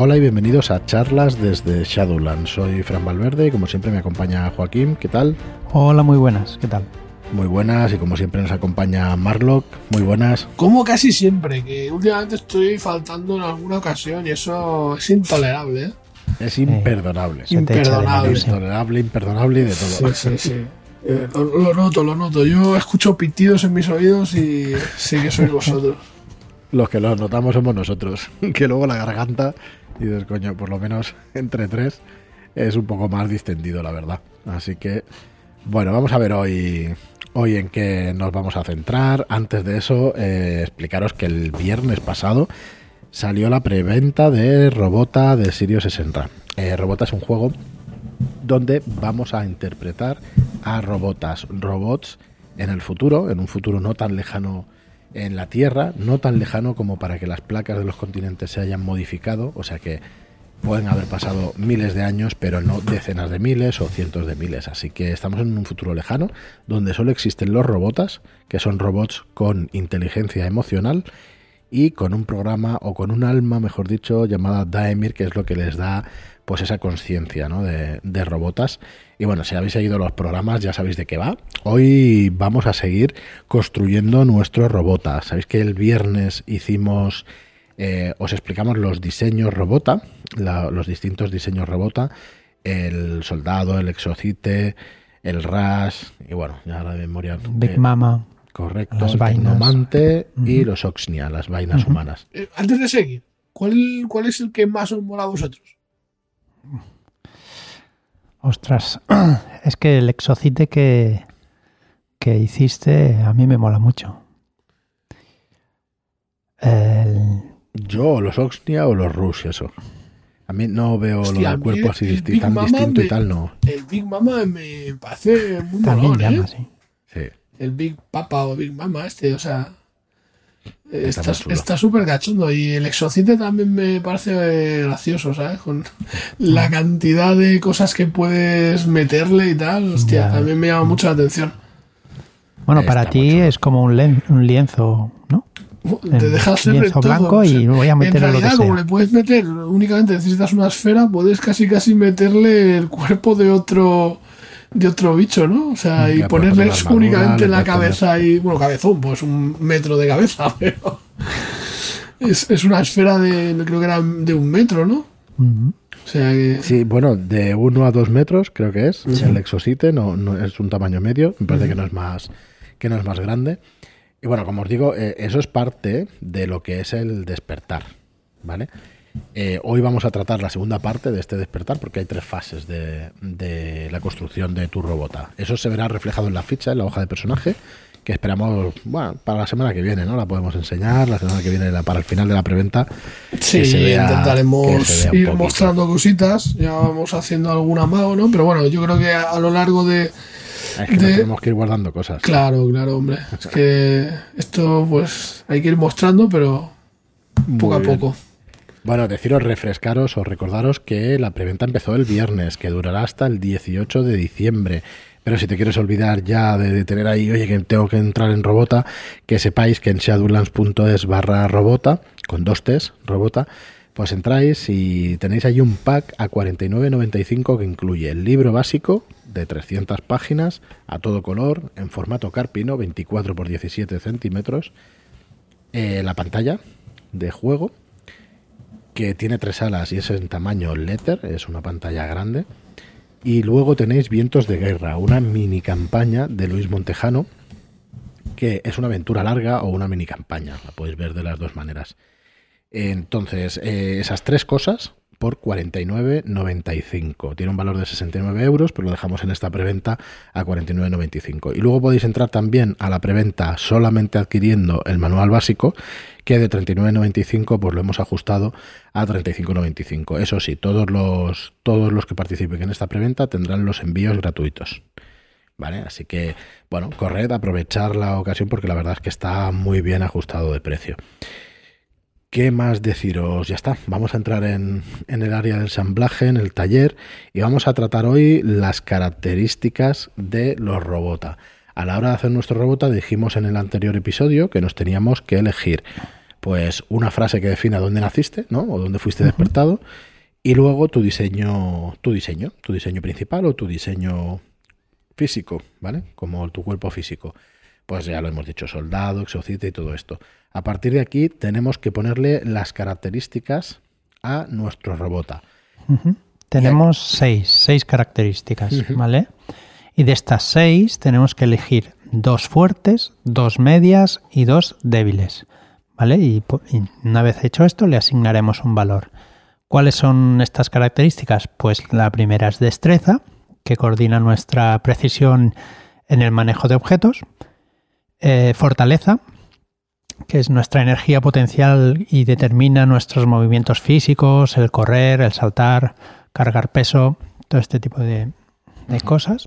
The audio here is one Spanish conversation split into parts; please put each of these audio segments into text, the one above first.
Hola y bienvenidos a charlas desde Shadowland. Soy Fran Valverde y como siempre me acompaña Joaquín. ¿Qué tal? Hola, muy buenas. ¿Qué tal? Muy buenas y como siempre nos acompaña Marlock. Muy buenas. Como casi siempre, que últimamente estoy faltando en alguna ocasión y eso es intolerable. ¿eh? Es imperdonable. imperdonable. Intolerable, imperdonable y de todo. Sí, sí, sí. Eh, lo, lo noto, lo noto. Yo escucho pitidos en mis oídos y sé que sois vosotros. Los que los notamos somos nosotros. Que luego la garganta y dices, coño, por lo menos entre tres es un poco más distendido, la verdad. Así que, bueno, vamos a ver hoy, hoy en qué nos vamos a centrar. Antes de eso, eh, explicaros que el viernes pasado salió la preventa de Robota de Sirius 60. Eh, Robota es un juego donde vamos a interpretar a robotas, robots en el futuro, en un futuro no tan lejano en la Tierra, no tan lejano como para que las placas de los continentes se hayan modificado, o sea que pueden haber pasado miles de años, pero no decenas de miles o cientos de miles. Así que estamos en un futuro lejano donde solo existen los robotas, que son robots con inteligencia emocional y con un programa o con un alma, mejor dicho, llamada Daemir, que es lo que les da pues esa conciencia ¿no? de, de robotas. Y bueno, si habéis seguido los programas ya sabéis de qué va. Hoy vamos a seguir construyendo nuestro robota. Sabéis que el viernes hicimos, eh, os explicamos los diseños robota, la, los distintos diseños robota, el soldado, el exocite, el ras y bueno, ya la memoria. Big eh, Mama. Correcto, Las el vainas. Tecnomante y los Oxnia, las vainas humanas. Eh, antes de seguir, ¿cuál, ¿cuál es el que más os mola a vosotros? Ostras, es que el exocite que, que hiciste a mí me mola mucho. El- Yo, los Oxnia o los Rush, eso. A mí no veo Hostia, lo mí cuerpo así el disti- tan Mama distinto y me- tal, no. El Big Mama me parece muy también molón, ¿eh? llama así. Sí. El Big Papa o Big Mama este, o sea... eh, Está chulo. está súper cachondo y el exocite también me parece gracioso, ¿sabes? Con la cantidad de cosas que puedes meterle y tal, hostia, Ya. también me llama mucho la atención. Bueno, Está para ti es como un, len- un lienzo, ¿no? Te El deja hacer lienzo todo. blanco y voy a en meterle lo que realidad, como sea. le puedes meter, únicamente necesitas una esfera, puedes casi casi meterle el cuerpo de otro de otro bicho, ¿no? O sea, y Ya, puedes ponerle armadura, únicamente la poner- cabeza y, bueno, cabezón, pues un metro de cabeza, pero es, es una esfera de, creo que era de un metro, ¿no? O sea que... Sí, bueno, de 1 a 2 metros creo que es. El exosite no, no es un tamaño medio, me parece que no es más que no es más grande. Y bueno, como os digo, eh, eso es parte de lo que es el despertar, ¿vale? Eh, hoy vamos a tratar la segunda parte de este despertar porque hay tres fases de, de la construcción de tu robota. Eso se verá reflejado en la ficha, en la hoja de personaje, que esperamos, bueno, para la semana que viene, ¿no? La podemos enseñar, la semana que viene, la- para el final de la preventa. Sí, vea- intentaremos ir mostrando cositas, ya vamos haciendo algún amago, ¿no? Pero bueno, yo creo que a, a lo largo de... Es que tenemos que ir guardando cosas. Claro, claro, hombre. Es que esto pues hay que ir mostrando, pero poco a bien. poco. Bueno, deciros, refrescaros o recordaros que la preventa empezó el viernes, que durará hasta el 18 de diciembre. Pero si te quieres olvidar ya de, tener ahí, oye, que tengo que entrar en Robota, que sepáis que en shadowlands.es barra Robota, con dos T's, Robota, pues entráis y tenéis ahí un pack a 49.95 que incluye el libro básico de 300 páginas a todo color, en formato carpino, 24 por 17 centímetros, eh, la pantalla de juego, que tiene tres alas y es en tamaño letter, es una pantalla grande. Y luego tenéis Vientos de Guerra, una mini campaña de Luis Montejano, que es una aventura larga o una mini campaña, la podéis ver de las dos maneras. Entonces, eh, esas tres cosas por 49,95. Tiene un valor de 69 euros, pero lo dejamos en esta preventa a 49,95. Y luego podéis entrar también a la preventa solamente adquiriendo el manual básico, que de 39,95 pues lo hemos ajustado a 35,95. Eso sí, todos los, todos los que participen en esta preventa tendrán los envíos gratuitos. ¿Vale? Así que, bueno, corred, aprovechar la ocasión porque la verdad es que está muy bien ajustado de precio. ¿Qué más deciros? Ya está, vamos a entrar en, en el área del ensamblaje, en el taller, y vamos a tratar hoy las características de los robota. A la hora de hacer nuestro robota dijimos en el anterior episodio que nos teníamos que elegir pues una frase que defina dónde naciste, ¿no? O dónde fuiste despertado. Y luego tu diseño, tu diseño, tu diseño principal o tu diseño físico, ¿vale? Como tu cuerpo físico. Pues ya lo hemos dicho, soldado, exocita y todo esto. A partir de aquí tenemos que ponerle las características a nuestro robota. Tenemos seis, seis características, ¿vale? Y de estas seis tenemos que elegir dos fuertes, dos medias y dos débiles, ¿vale? Y, y una vez hecho esto le asignaremos un valor. ¿Cuáles son estas características? Pues la primera es destreza, que coordina nuestra precisión en el manejo de objetos. Eh, fortaleza, que es nuestra energía potencial y determina nuestros movimientos físicos, el correr, el saltar, cargar peso, todo este tipo de, cosas.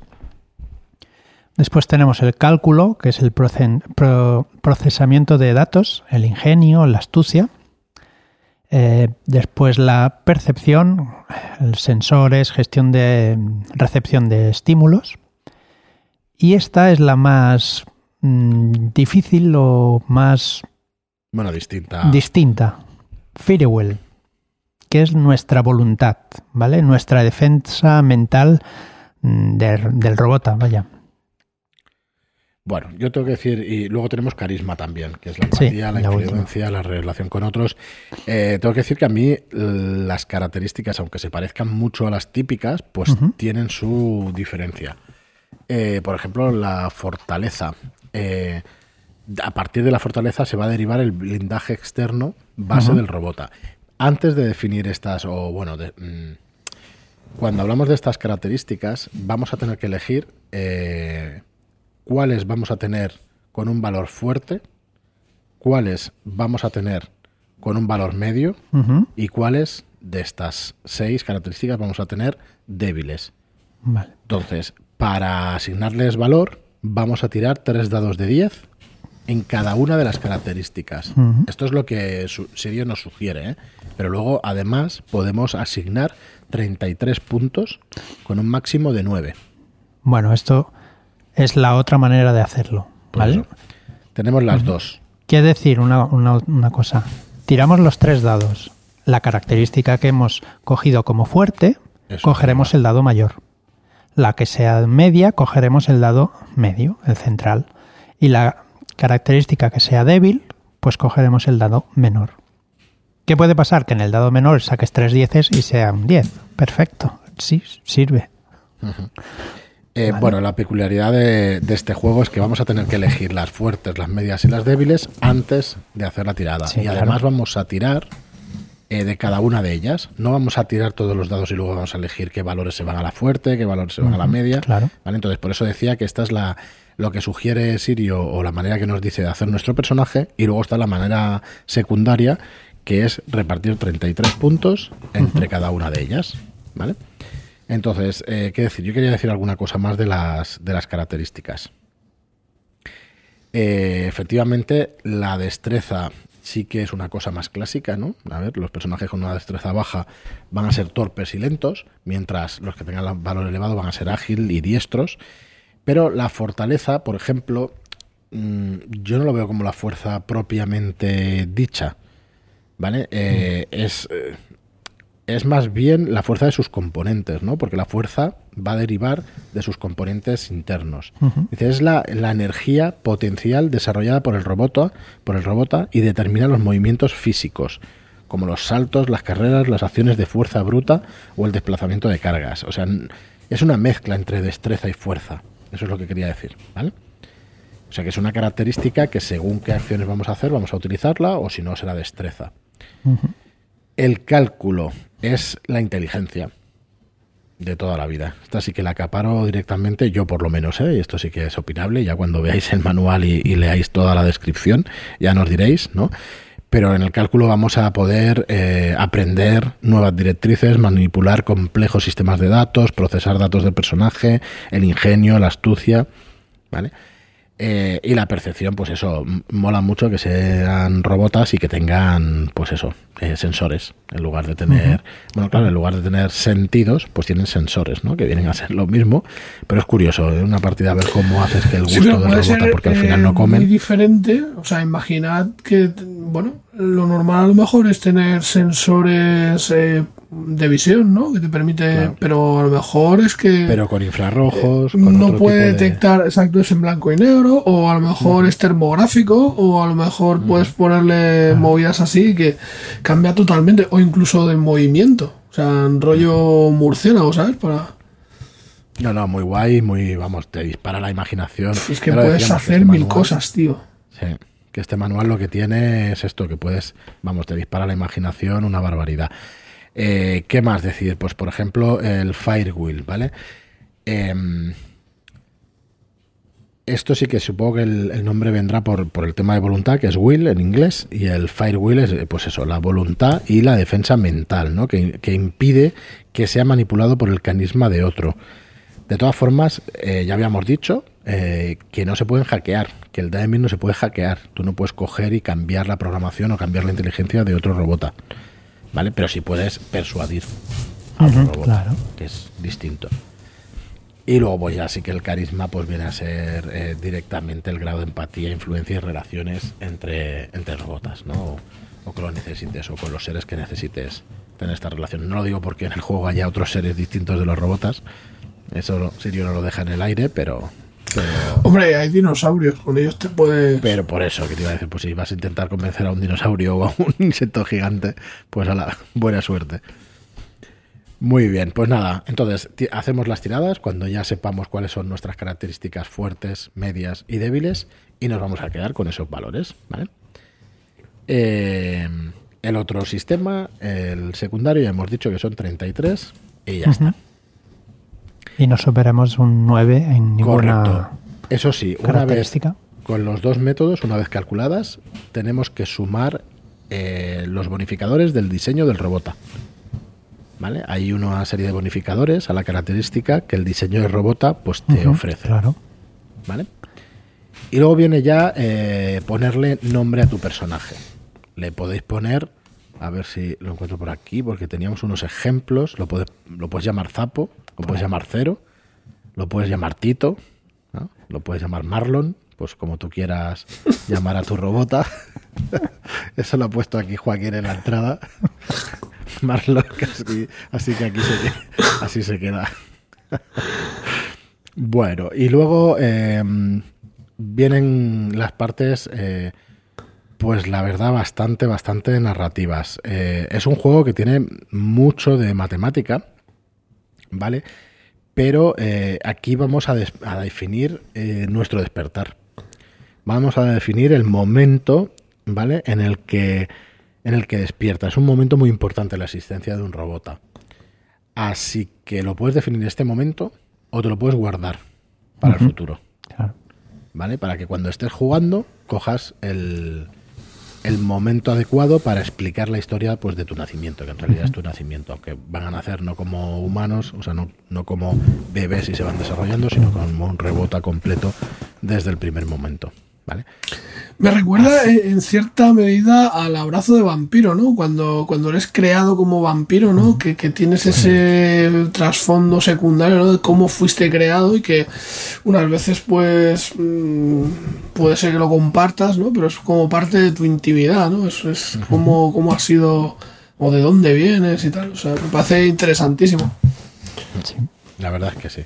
Después tenemos el cálculo, que es el procesamiento de datos, el ingenio, la astucia. Eh, después la percepción, sensores, gestión de recepción de estímulos. Y esta es la más mm, difícil o más... Bueno, distinta. Distinta. Firewell, que es nuestra voluntad, ¿vale? Nuestra defensa mental mm, del robot, vaya. Bueno, yo tengo que decir, y luego tenemos carisma también, que es la empatía, la, influencia, la relación con otros. Eh, tengo que decir que a mí las características, aunque se parezcan mucho a las típicas, pues tienen su diferencia. Eh, por ejemplo, la fortaleza. Eh, a partir de la fortaleza se va a derivar el blindaje externo base del robota. Antes de definir estas, o bueno, mm, cuando hablamos de estas características, vamos a tener que elegir cuáles vamos a tener con un valor fuerte, cuáles vamos a tener con un valor medio y cuáles de estas seis características vamos a tener débiles. Entonces, para asignarles valor, vamos a tirar tres dados de 10 en cada una de las características. Esto es lo que Sirio nos sugiere, ¿eh? pero luego además podemos asignar 33 puntos con un máximo de 9. Bueno, esto es la otra manera de hacerlo. ¿vale? Tenemos las dos. Quiere decir una, cosa. Tiramos los tres dados. La característica que hemos cogido como fuerte, cogeremos el dado mayor. La que sea media, cogeremos el dado medio, el central. Y la característica que sea débil, pues cogeremos el dado menor. ¿Qué puede pasar? Que en el dado menor saques tres dieces y sea un 10. Perfecto. Sí, sirve. Eh, bueno, la peculiaridad de, este juego es que vamos a tener que elegir las fuertes, las medias y las débiles antes de hacer la tirada. y además vamos a tirar eh, de cada una de ellas. No vamos a tirar todos los dados y luego vamos a elegir qué valores se van a la fuerte, qué valores se van a la media. Claro. Entonces, por eso decía que esta es la lo que sugiere Sirio o la manera que nos dice de hacer nuestro personaje. Y luego está la manera secundaria, que es repartir 33 puntos entre cada una de ellas. ¿Vale? Entonces, eh, ¿qué decir? Yo quería decir alguna cosa más de las, de las características. Eh, efectivamente, la destreza sí que es una cosa más clásica, ¿no? A ver, los personajes con una destreza baja van a ser torpes y lentos, mientras los que tengan valor elevado van a ser ágil y diestros. Pero la fortaleza, por ejemplo, mm, yo no lo veo como la fuerza propiamente dicha, ¿vale? Eh, mm. Es es más bien la fuerza de sus componentes, ¿no? Porque la fuerza va a derivar de sus componentes internos. es la, energía potencial desarrollada por el robot, por el robota y determina los movimientos físicos, como los saltos, las carreras, las acciones de fuerza bruta o el desplazamiento de cargas. O sea, es una mezcla entre destreza y fuerza. Eso es lo que quería decir, ¿vale? O sea que es una característica que según qué acciones vamos a hacer, vamos a utilizarla o si no será destreza. El cálculo es la inteligencia de toda la vida. Esta sí que la acaparo directamente, yo por lo menos, ¿eh? y esto sí que es opinable, ya cuando veáis el manual y, leáis toda la descripción, ya nos diréis, ¿no? Pero en el cálculo vamos a poder eh, aprender nuevas directrices, manipular complejos sistemas de datos, procesar datos del personaje, el ingenio, la astucia, ¿vale? Eh, y la percepción, pues eso, mola mucho que sean robotas y que tengan, pues eso, eh, sensores. En lugar de tener, bueno, claro, en lugar de tener sentidos, pues tienen sensores, ¿no? Que vienen a ser lo mismo. Pero es curioso, en una partida a ver cómo haces que el gusto de robota, porque al final no comen. Muy diferente, o sea, imaginad que, bueno, lo normal a lo mejor es tener sensores eh, de visión, ¿no? Que te permite, pero a lo mejor es que... Pero con infrarrojos... no puede detectar, exacto, es en blanco y negro, o a lo mejor es termográfico, o a lo mejor puedes ponerle movidas así que cambia totalmente, o incluso de movimiento, o sea, en rollo murciélago, ¿sabes? Para... No, no, muy guay, muy, vamos, te dispara la imaginación. Es que puedes hacer este mil cosas, tío. Sí, que este manual lo que tiene es esto, que puedes, vamos, te dispara la imaginación, una barbaridad. Eh, ¿Qué más decir? Pues por ejemplo el Firewheel, ¿vale? Em, esto sí que supongo que el, nombre vendrá por, el tema de voluntad, que es will en inglés, y el firewheel es, pues eso, la voluntad y la defensa mental, ¿no? Que, impide que sea manipulado por el canisma de otro. De todas formas, eh, ya habíamos dicho eh, que no se pueden hackear, que el DMI no se puede hackear. Tú no puedes coger y cambiar la programación o cambiar la inteligencia de otro robot. ¿Vale? Pero sí puedes persuadir a otro robot, que es distinto. Y luego, pues ya sí que el carisma pues viene a ser eh, directamente el grado de empatía, influencia y relaciones entre, entre robotas, ¿no? O, que lo necesites, o con los seres que necesites tener esta relación. No lo digo porque en el juego haya otros seres distintos de los robotas. Eso Sirio no lo deja en el aire, pero, Hombre, hay dinosaurios, con ellos te puedes. Pero por eso, que te iba a decir, pues si vas a intentar convencer a un dinosaurio o a un insecto gigante, pues a la buena suerte. Muy bien, pues nada, entonces hacemos las tiradas cuando ya sepamos cuáles son nuestras características fuertes, medias y débiles y nos vamos a quedar con esos valores, ¿vale? Eh, el otro sistema, el secundario, ya hemos dicho que son 33 y ya está. Y no superamos un 9 en ninguna Correcto. Eso sí, una vez con los dos métodos, una vez calculadas, tenemos que sumar eh, los bonificadores del diseño del robota. ¿Vale? Hay una serie de bonificadores a la característica que el diseño de robota pues, te ofrece. Claro. ¿Vale? Y luego viene ya eh, ponerle nombre a tu personaje. Le podéis poner, a ver si lo encuentro por aquí, porque teníamos unos ejemplos. Lo, lo puedes llamar Zapo, lo puedes llamar Cero, lo puedes llamar Tito, lo puedes llamar Marlon, pues como tú quieras llamar a tu robota. Eso lo ha puesto aquí Joaquín en la entrada. Marlon, así, que aquí se, así se queda. bueno, y luego em, vienen las partes, eh, pues la verdad, bastante, bastante narrativas. Eh, es un juego que tiene mucho de matemática ¿vale? Pero eh, aquí vamos a, definir eh, nuestro despertar. Vamos a definir el momento, ¿vale? En el que en el que despierta. Es un momento muy importante la existencia de un robot. Así que lo puedes definir en este momento o te lo puedes guardar para el futuro. ¿Vale? Para que cuando estés jugando cojas el, el momento adecuado para explicar la historia pues de tu nacimiento, que en realidad es tu nacimiento, aunque van a nacer no como humanos, o sea, no, no como bebés y se van desarrollando, sino como un rebota completo desde el primer momento. ¿Vale? Me recuerda en cierta medida al abrazo de vampiro, ¿no? Cuando, cuando eres creado como vampiro, ¿no? Que, tienes ese trasfondo secundario, ¿no? De cómo fuiste creado y que unas veces, pues, mm, puede ser que lo compartas, ¿no? Pero es como parte de tu intimidad, ¿no? Es, es como, has sido o de dónde vienes y tal. O sea, me parece interesantísimo. Sí, la verdad es que sí.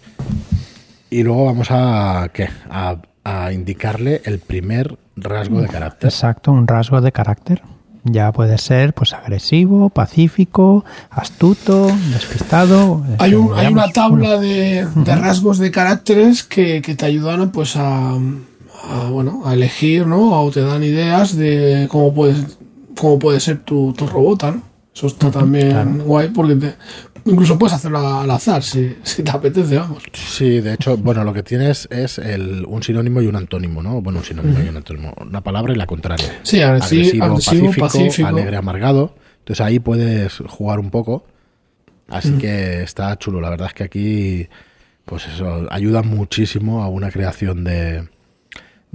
Y luego vamos a, ¿qué? A, a indicarle el primer rasgo de carácter. Exacto, un rasgo de carácter. Ya puede ser pues agresivo, pacífico, astuto, despistado. Hay, hay una tabla de, rasgos de caracteres que, te ayudan pues a, bueno a elegir, ¿no? O te dan ideas de cómo puedes cómo puede ser tu, tu robot, ¿no? Eso está también guay porque te, Incluso puedes hacerlo al azar si, si, te apetece, vamos. Sí, de hecho, bueno, lo que tienes es el, un sinónimo y un antónimo, ¿no? Bueno, un sinónimo y un antónimo. Una palabra y la contraria. Sí, agresivo, pacífico, alegre, amargado. Entonces ahí puedes jugar un poco. Así que está chulo. La verdad es que aquí, pues eso, ayuda muchísimo a una creación de,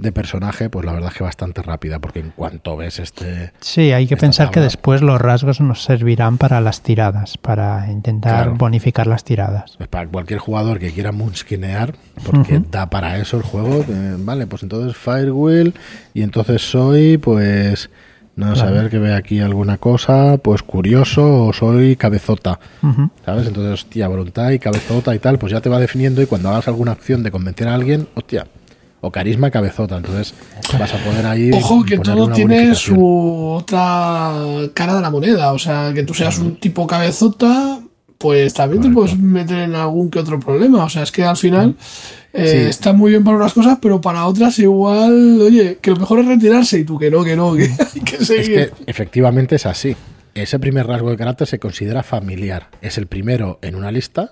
de personaje, pues la verdad es que bastante rápida, porque en cuanto ves este... Sí, hay que pensar que después los rasgos nos servirán para las tiradas, para intentar bonificar las tiradas. Pues para cualquier jugador que quiera moonskinear, porque da para eso el juego, eh, vale, pues entonces Firewheel y entonces soy, pues... No saber que ve aquí alguna cosa, pues curioso o soy cabezota. ¿Sabes? Entonces, hostia, voluntad y cabezota y tal, pues ya te va definiendo y cuando hagas alguna acción de convencer a alguien, hostia, o carisma cabezota. Entonces vas a poder ahí. Ojo, que todo tiene su otra cara de la moneda. O sea, que tú seas un tipo cabezota, pues también te puedes meter en algún que otro problema. O sea, es que al final eh, está muy bien para unas cosas, pero para otras igual, oye, que lo mejor es retirarse y tú que no, que no, que hay que seguir. Es que efectivamente es así. Ese primer rasgo de carácter se considera familiar. Es el primero en una lista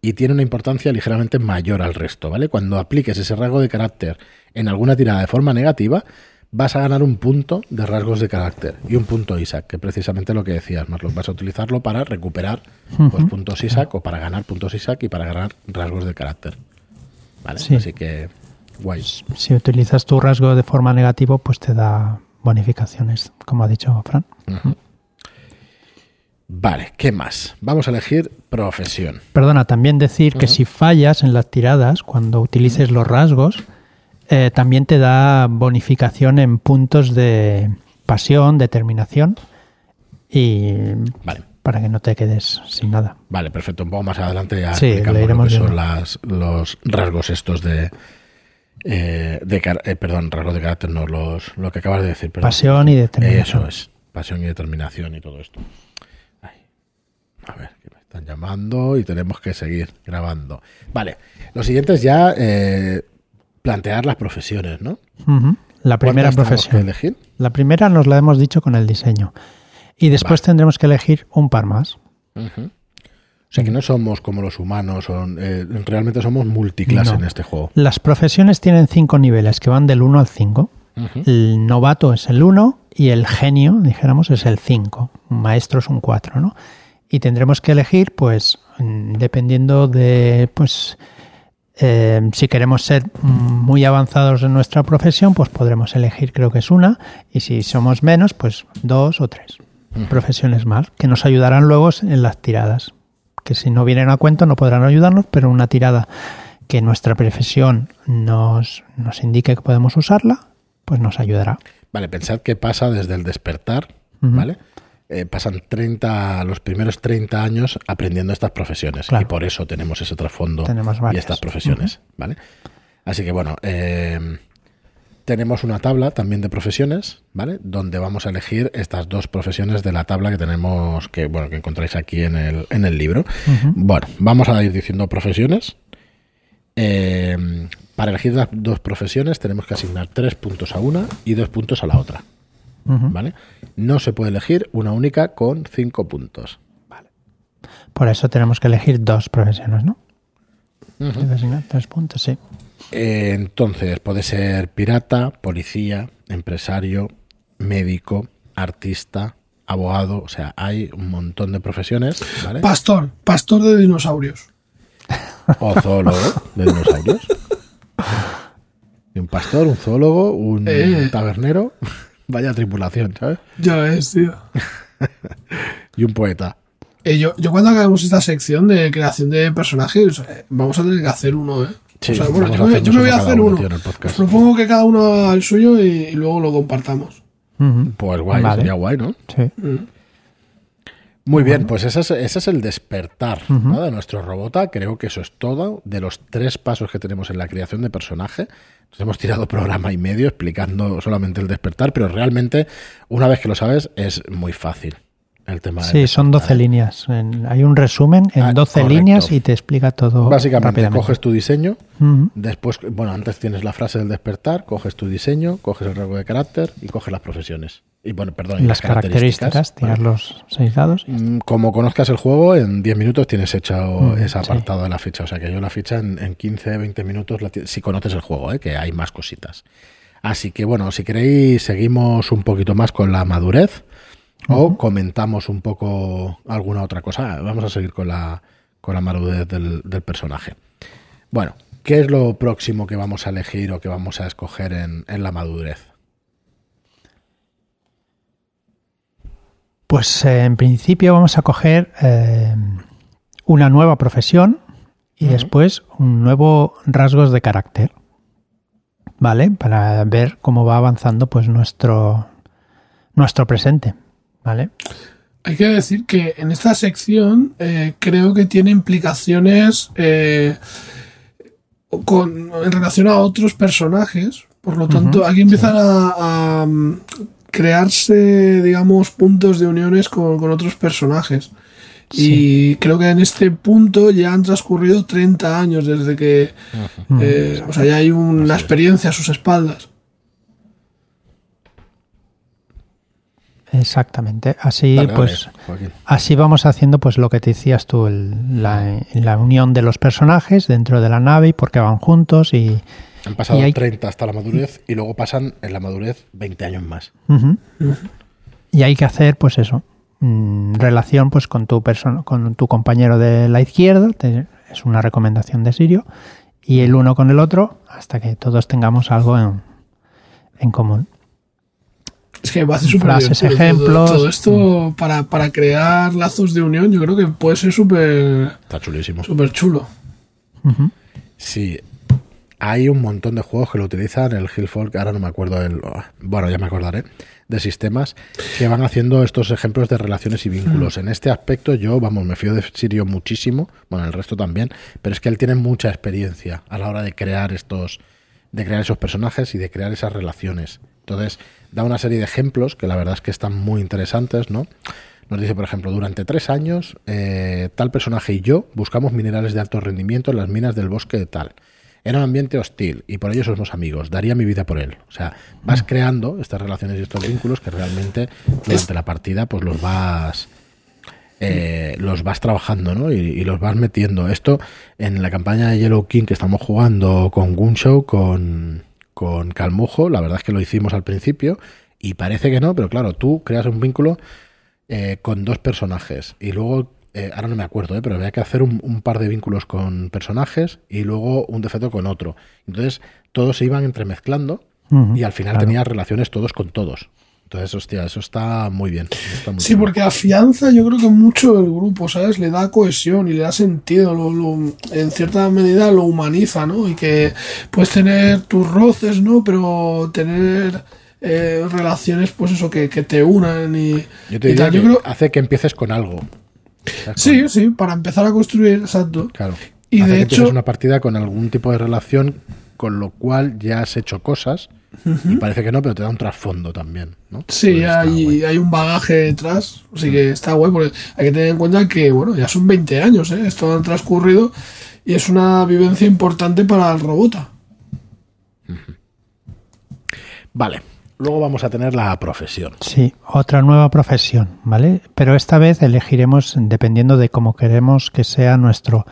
y tiene una importancia ligeramente mayor al resto, ¿vale? Cuando apliques ese rasgo de carácter en alguna tirada de forma negativa, vas a ganar un punto de rasgos de carácter y un punto Isaac, que precisamente lo que decías, Marlon, vas a utilizarlo para recuperar pues, puntos Isaac o para ganar puntos Isaac y para ganar rasgos de carácter. ¿Vale? Así que, guay. Si utilizas tu rasgo de forma negativa, pues te da bonificaciones, como ha dicho Fran. Vale, ¿qué más? Vamos a elegir profesión. Perdona, también decir que si fallas en las tiradas, cuando utilices los rasgos, eh, también te da bonificación en puntos de pasión, determinación y vale. para que no te quedes sin nada. Vale, perfecto. Un poco más adelante ya sí, lo son los rasgos estos de, eh, de eh, perdón, rasgos de carácter, no, los, lo que acabas de decir. Pasión y determinación. Eso es, pasión y determinación y todo esto. A ver, que me están llamando y tenemos que seguir grabando. Vale, lo siguiente es ya eh, plantear las profesiones, ¿no? La primera profesión. Que elegir? La primera nos la hemos dicho con el diseño. Y después tendremos que elegir un par más. O sea que no somos como los humanos, son, eh, realmente somos multiclase en este juego. Las profesiones tienen cinco niveles que van del 1 al 5. El novato es el 1 y el genio, dijéramos, es el 5. Un maestro es un 4, ¿no? Y tendremos que elegir, pues, mm, dependiendo de, pues, eh, si queremos ser muy avanzados en nuestra profesión, pues podremos elegir, creo que es una, y si somos menos, pues dos o tres profesiones más, que nos ayudarán luego en las tiradas. Que si no vienen a cuento no podrán ayudarnos, pero una tirada que nuestra profesión nos, nos indique que podemos usarla, pues nos ayudará. Vale, pensad que pasa desde el despertar, ¿vale? Eh, pasan 30, los primeros 30 años aprendiendo estas profesiones. Y por eso tenemos ese trasfondo y estas profesiones. ¿vale? Así que bueno, eh, tenemos una tabla también de profesiones, ¿vale? Donde vamos a elegir estas dos profesiones de la tabla que tenemos, que bueno, que encontráis aquí en el, en el libro. Bueno, vamos a ir diciendo profesiones. Eh, para elegir las dos profesiones tenemos que asignar tres puntos a una y dos puntos a la otra. ¿Vale? No se puede elegir una única con cinco puntos. Vale. Por eso tenemos que elegir dos profesiones, ¿no? Tres puntos, sí. Eh, entonces, puede ser pirata, policía, empresario, médico, artista, abogado, o sea, hay un montón de profesiones. Pastor, pastor de dinosaurios. O zoólogo de dinosaurios. un pastor, un zoólogo, un eh. tabernero. Vaya tripulación, ¿sabes? Ya es, tío. y un poeta. Eh, yo, yo, cuando hagamos esta sección de creación de personajes, eh, vamos a tener que hacer uno, ¿eh? Sí, bueno, yo, me, voy a hacer uno. propongo que cada uno haga el suyo y, luego lo compartamos. Pues guay, sería guay, ¿no? Sí. Muy bien, pues ese es, ese es el despertar de nuestro robota. Creo que eso es todo. De los tres pasos que tenemos en la creación de personaje, nos hemos tirado programa y medio explicando solamente el despertar, pero realmente, una vez que lo sabes, es muy fácil el tema. Sí, son 12 líneas. hay un resumen en 12 ah, líneas y te explica todo. Básicamente, coges tu diseño, después, bueno, antes tienes la frase del despertar, coges tu diseño, coges el rango de carácter y coges las profesiones. Y bueno, perdón, las, características, tirar los seis dados. Mm, como conozcas el juego, en 10 minutos tienes hecho mm, ese apartado de la ficha. O sea que yo la ficha en, en 15, 20 minutos, si conoces el juego, ¿eh? que hay más cositas. Así que bueno, si queréis, seguimos un poquito más con la madurez o comentamos un poco alguna otra cosa. Vamos a seguir con la, con la madurez del, del personaje. Bueno, ¿Qué es lo próximo que vamos a elegir o que vamos a escoger en, la madurez? Pues eh, en principio vamos a coger eh, una nueva profesión y después un nuevo rasgos de carácter. ¿Vale? Para ver cómo va avanzando pues nuestro, nuestro presente. ¿Vale? Hay que decir que en esta sección eh, creo que tiene implicaciones eh, con, en relación a otros personajes. Por lo tanto, aquí empiezan a, mm, crearse, digamos, puntos de uniones con, otros personajes. Y creo que en este punto ya han transcurrido 30 años desde que... Eh, o sea, ya hay una experiencia a sus espaldas. Exactamente. Así pues así vamos haciendo pues lo que te decías tú, la, unión de los personajes dentro de la nave porque van juntos y han pasado 30 hasta la madurez y luego pasan en la madurez 20 años más. Y hay que hacer pues eso, mm, relación pues con tu persona con tu compañero de la izquierda, es una recomendación de Sirio y el uno con el otro hasta que todos tengamos algo en, en común. Es que va a ser súper ejemplos. Todo, esto para, para, crear lazos de unión, yo creo que puede ser súper. Está chulísimo. Súper chulo. Sí. Hay un montón de juegos que lo utilizan, el Hillfolk, ahora no me acuerdo del. Bueno, ya me acordaré. De sistemas que van haciendo estos ejemplos de relaciones y vínculos. En este aspecto, yo, vamos, me fío de Sirio muchísimo. Bueno, el resto también. Pero es que él tiene mucha experiencia a la hora de crear estos. de crear esos personajes y de crear esas relaciones. Entonces, da una serie de ejemplos que la verdad es que están muy interesantes, ¿no? Nos dice, por ejemplo, durante tres años, eh, tal personaje y yo buscamos minerales de alto rendimiento en las minas del bosque de tal. Era un ambiente hostil y por ello somos amigos. Daría mi vida por él. O sea, vas creando estas relaciones y estos vínculos que realmente durante la partida pues los vas eh, los vas trabajando ¿no? Y, los vas metiendo. Esto en la campaña de Yellow King que estamos jugando con Gunshow, con, con Calmujo, la verdad es que lo hicimos al principio y parece que no, pero claro, tú creas un vínculo eh, con dos personajes y luego, eh, ahora no me acuerdo, eh, pero había que hacer un, par de vínculos con personajes y luego un defecto con otro. Entonces todos se iban entremezclando y al final tenías relaciones todos con todos. Entonces, hostia, eso está muy bien. sí, porque afianza yo creo que mucho el grupo, ¿sabes? Le da cohesión y le da sentido, lo, en cierta medida lo humaniza, ¿no? Y que puedes tener tus roces, ¿no? Pero tener eh, relaciones, pues eso, que, te unan y, yo te diría Que hace que empieces con algo. Sí, sí, para empezar a construir, exacto. Claro. Y de hecho... una partida con algún tipo de relación con lo cual ya has hecho cosas y parece que no, pero te da un trasfondo también, ¿no? Sí, hay, hay, un bagaje detrás, así que está guay, porque hay que tener en cuenta que, bueno, ya son 20 años, ¿eh? Esto ha transcurrido y es una vivencia importante para el robota. Vale, luego vamos a tener la profesión. Sí, otra nueva profesión, ¿vale? Pero esta vez elegiremos dependiendo de cómo queremos que sea nuestro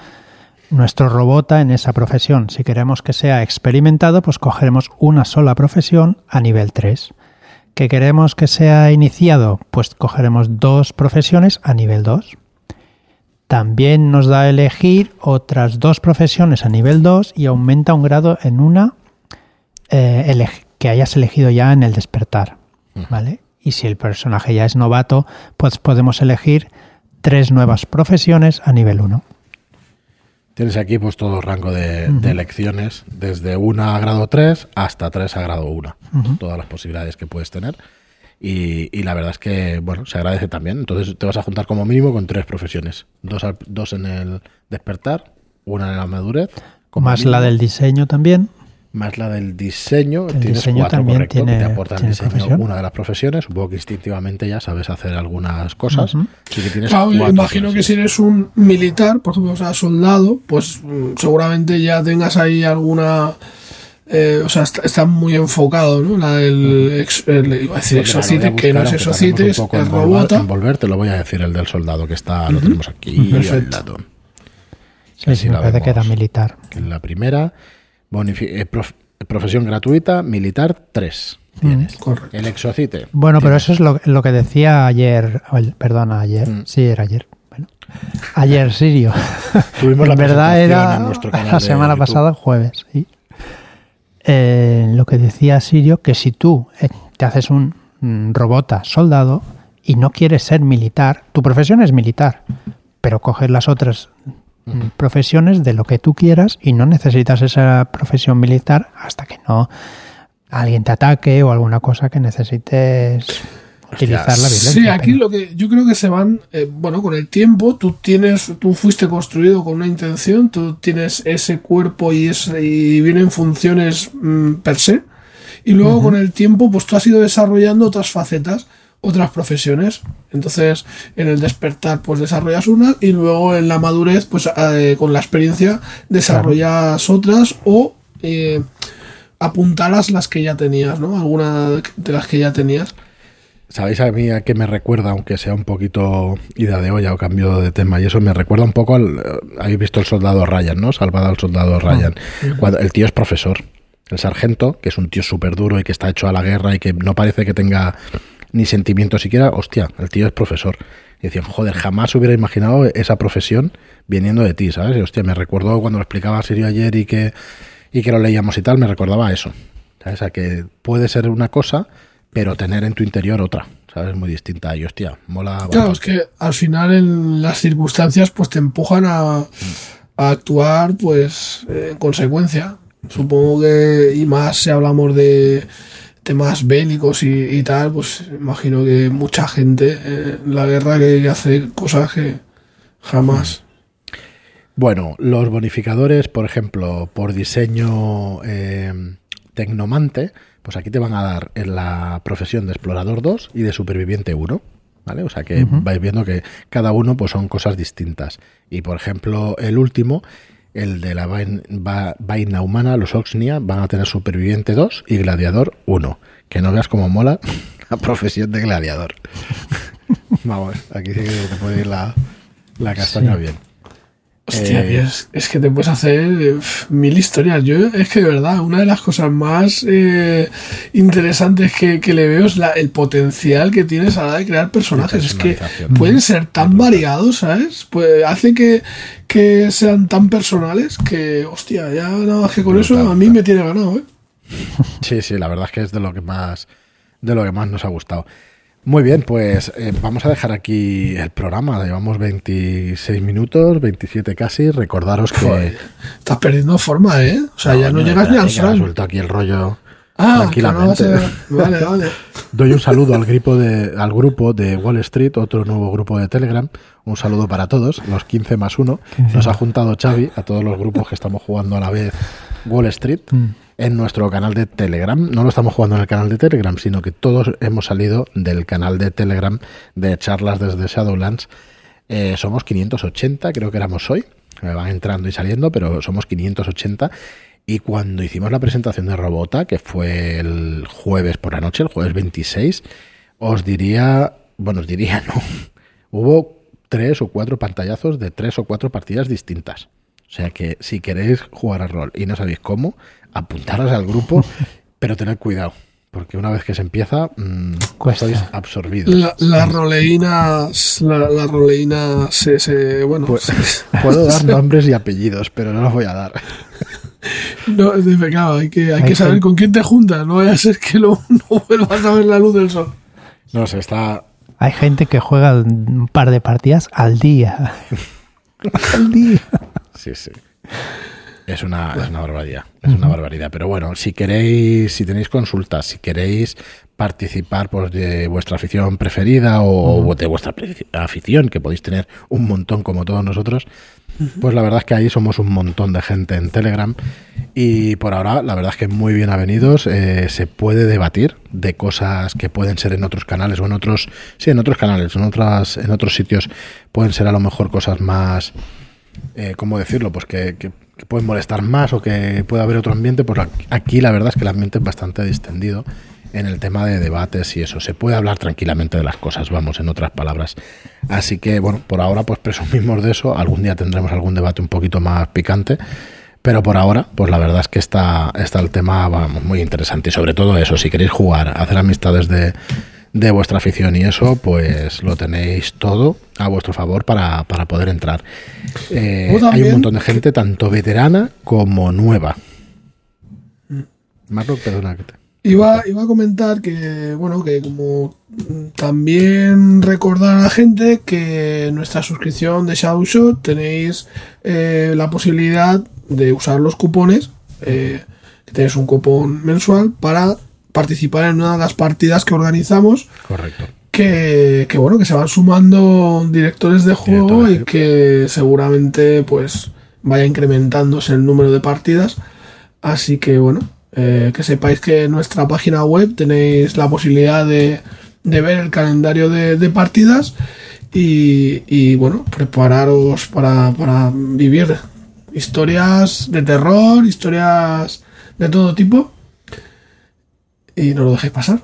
nuestro robota en esa profesión. Si queremos que sea experimentado, pues cogeremos una sola profesión a nivel 3. ¿Que queremos que sea iniciado? Pues cogeremos dos profesiones a nivel 2. También nos da a elegir otras dos profesiones a nivel 2 y aumenta un grado en una eh, que hayas elegido ya en el despertar. ¿Vale? Y si el personaje ya es novato, pues podemos elegir tres nuevas profesiones a nivel 1. Tienes aquí pues todo rango de, elecciones, desde 1 a grado 3 hasta 3 a grado 1. Todas las posibilidades que puedes tener. Y, la verdad es que, bueno, se agradece también. Entonces te vas a juntar como mínimo con tres profesiones. Dos, dos en el despertar, una en la madurez. Más la del diseño también más la del diseño. El tienes diseño cuatro, también tiene, te aporta el diseño una de las profesiones. Supongo que instintivamente ya sabes hacer algunas cosas. imagino que si eres un militar, por ejemplo, o sea, soldado, pues mm, seguramente ya tengas ahí alguna... Eh, o sea, está, muy enfocado, ¿no? La del iba a decir exocite, que no es exocite, es robota. Envolver, te lo voy a decir, el del soldado que está, lo tenemos aquí al lado. Sí, sí, me parece que era militar. Que en la primera eh, profesión gratuita, militar 3. Tienes. El exocite. Bueno, pero eso es lo, que decía ayer, perdona, ayer, mm. sí, era ayer. Bueno, Ayer, Sirio. Tuvimos la verdad era en la semana pasada, jueves. sí. Eh, lo que decía Sirio, que si tú eh, te haces un mm, robota soldado y no quieres ser militar, tu profesión es militar, pero coges las otras profesiones de lo que tú quieras y no necesitas esa profesión militar hasta que no alguien te ataque o alguna cosa que necesites utilizar la violencia. Sí, aquí pero- lo que yo creo que se van, eh, bueno, con el tiempo, tú tienes, tú fuiste construido con una intención, tú tienes ese cuerpo y, ese, y vienen funciones mm, per se, y luego con el tiempo, pues tú has ido desarrollando otras facetas, otras profesiones. Entonces, en el despertar, pues desarrollas una y luego en la madurez, pues eh, con la experiencia, desarrollas otras o eh, apuntalas las que ya tenías, ¿no? Alguna de las que ya tenías. ¿Sabéis a mí a qué me recuerda, aunque sea un poquito ida de olla o cambio de tema? Y eso me recuerda un poco al... eh, Habéis visto el soldado Ryan, ¿no? Salvado al soldado Ryan. Cuando el tío es profesor. El sargento, que es un tío súper duro y que está hecho a la guerra y que no parece que tenga ni sentimiento siquiera, hostia, el tío es profesor. Y decían, joder, jamás hubiera imaginado esa profesión viniendo de ti, ¿sabes? Y hostia, me recordó cuando lo explicaba Sirio ayer y que, y que lo leíamos y tal, me recordaba eso. ¿Sabes? A que puede ser una cosa, pero tener en tu interior otra, ¿sabes? Muy distinta. Y hostia, mola. Claro, es que al final en las circunstancias pues te empujan a, a actuar pues en consecuencia. Supongo que, y más si hablamos de temas bélicos y, y tal, pues imagino que mucha gente eh, en la guerra que, que hace cosas que jamás. Bueno, los bonificadores, por ejemplo, por diseño eh, tecnomante, pues aquí te van a dar en la profesión de explorador 2 y de superviviente 1. ¿Vale? O sea que vais viendo que cada uno pues son cosas distintas. Y por ejemplo, el último, el de la vain- va- vaina humana, los Oxnia, van a tener superviviente 2 y gladiador 1. Que no veas cómo mola la profesión de gladiador. Vamos, aquí sí que te puede ir la, la castaña Sí. bien. Hostia, Eh, es, que te puedes hacer eh, mil historias. Yo, es que de verdad, una de las cosas más eh, interesantes que, que le veo es la- el potencial que tienes a la hora de crear personajes. Es que pueden ser tan variados, ¿sabes? Pues hace que, que sean tan personales que, hostia, ya nada más que con eso a mí me tiene ganado, ¿eh? Sí, sí, la verdad es que es de lo que más, de lo que más nos ha gustado. Muy bien, pues eh, vamos a dejar aquí el programa. Llevamos 26 minutos, 27 casi. Recordaros que. Joder, estás perdiendo forma, ¿eh? O sea, ya no, llegas ni al Fran. Suelto aquí el rollo Ah, no tranquilamente. Vale, vale. Doy un saludo al grupo de al grupo de Wall Street, otro nuevo grupo de Telegram. Un saludo para todos, los 15 más 1. Nos ha juntado Xavi a todos los grupos que estamos jugando a la vez Wall Street Mm. En nuestro canal de Telegram. No lo estamos jugando en el canal de Telegram, sino que todos hemos salido del canal de Telegram de charlas desde Shadowlands. Eh, somos 580, creo que éramos hoy. Me van entrando y saliendo, pero somos 580. Y cuando hicimos la presentación de Robota, que fue el jueves por la noche, el jueves 26, os diría, bueno, os diría, no, hubo tres o cuatro pantallazos de tres o cuatro partidas distintas. O sea que si queréis jugar al rol y no sabéis cómo, apuntaros al grupo, pero tened cuidado, porque una vez que se empieza, mmm, Cuesta. sois absorbidos. La, la roleína, la, la roleína se, se- bueno, Pues- se- Puedo dar nombres y apellidos, pero no los voy a dar. no, es de pecado, hay que, hay Hay que saber con quién te juntas, no vaya a ser que luego no vuelvas a ver la luz del sol. No sé, está Hay gente que juega un par de partidas al día. al día. Sí, sí. Es una, es una barbaridad, es una barbaridad. Pero bueno, si queréis, si tenéis consultas, si queréis participar pues, de vuestra afición preferida o de vuestra afición, que podéis tener un montón como todos nosotros, pues la verdad es que ahí somos un montón de gente en Telegram y por ahora la verdad es que muy bien avenidos. eh, se puede debatir de cosas que pueden ser en otros canales o en otros, sí, en otros canales, en otras, en otros sitios pueden ser a lo mejor cosas más eh, ¿cómo decirlo? Pues que, que- que pueden molestar más o que puede haber otro ambiente, pues aquí- la verdad es que el ambiente es bastante distendido en el tema de debates y eso. Se puede hablar tranquilamente de las cosas, vamos, en otras palabras. Así que, bueno, por ahora pues presumimos de eso. Algún día tendremos algún debate un poquito más picante. Pero por ahora, pues la verdad es que está, está el tema vamos, muy interesante. Y sobre todo eso, si queréis jugar, hacer amistades de, de vuestra afición y eso pues lo tenéis todo a vuestro favor para, poder entrar. Eh, hay un montón de gente, tanto veterana como nueva. Marco, perdona que te... Iba, iba a comentar que, bueno, que como también recordar a la gente que nuestra suscripción de Shadowshot tenéis eh, la posibilidad de usar los cupones, eh, que tenéis un cupón mensual para participar en una de las partidas que organizamos. Correcto. Que, que bueno, que se van sumando directores de juego y que seguramente pues vaya incrementándose el número de partidas. Así que bueno, eh, que sepáis que en nuestra página web tenéis la posibilidad de, ver el calendario de, partidas y, bueno, prepararos para, para vivir historias de terror, historias de todo tipo y no lo dejéis pasar.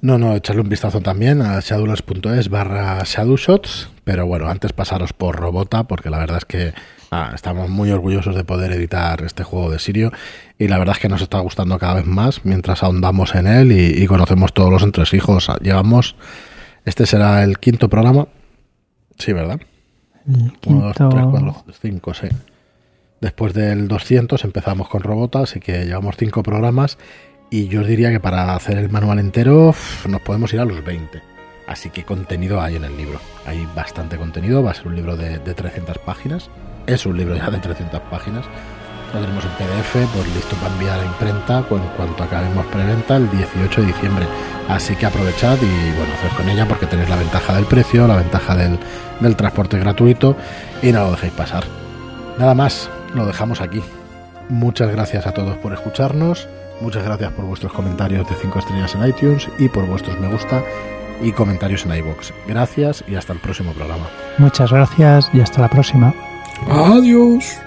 No, no, echarle un vistazo también a shadowlands.es barra shadowshots, pero bueno, antes pasaros por Robota, porque la verdad es que ah, estamos muy orgullosos de poder editar este juego de Sirio y la verdad es que nos está gustando cada vez más mientras ahondamos en él y, conocemos todos los entresijos. Llevamos, este será el quinto programa, sí, ¿verdad? El quinto... cinco, sí. Después del 200 empezamos con Robota, así que llevamos cinco programas y yo os diría que para hacer el manual entero nos podemos ir a los 20. Así que contenido hay en el libro. Hay bastante contenido. Va a ser un libro de, 300 páginas. Es un libro ya de 300 páginas. Lo tenemos en PDF, pues listo para enviar a imprenta en cuanto acabemos preventa el 18 de diciembre. Así que aprovechad y bueno, hacer con ella porque tenéis la ventaja del precio, la ventaja del, del transporte gratuito y no lo dejéis pasar. Nada más, lo dejamos aquí. Muchas gracias a todos por escucharnos. Muchas gracias por vuestros comentarios de 5 estrellas en iTunes y por vuestros me gusta y comentarios en iBox. Gracias y hasta el próximo programa. Muchas gracias y hasta la próxima. Adiós.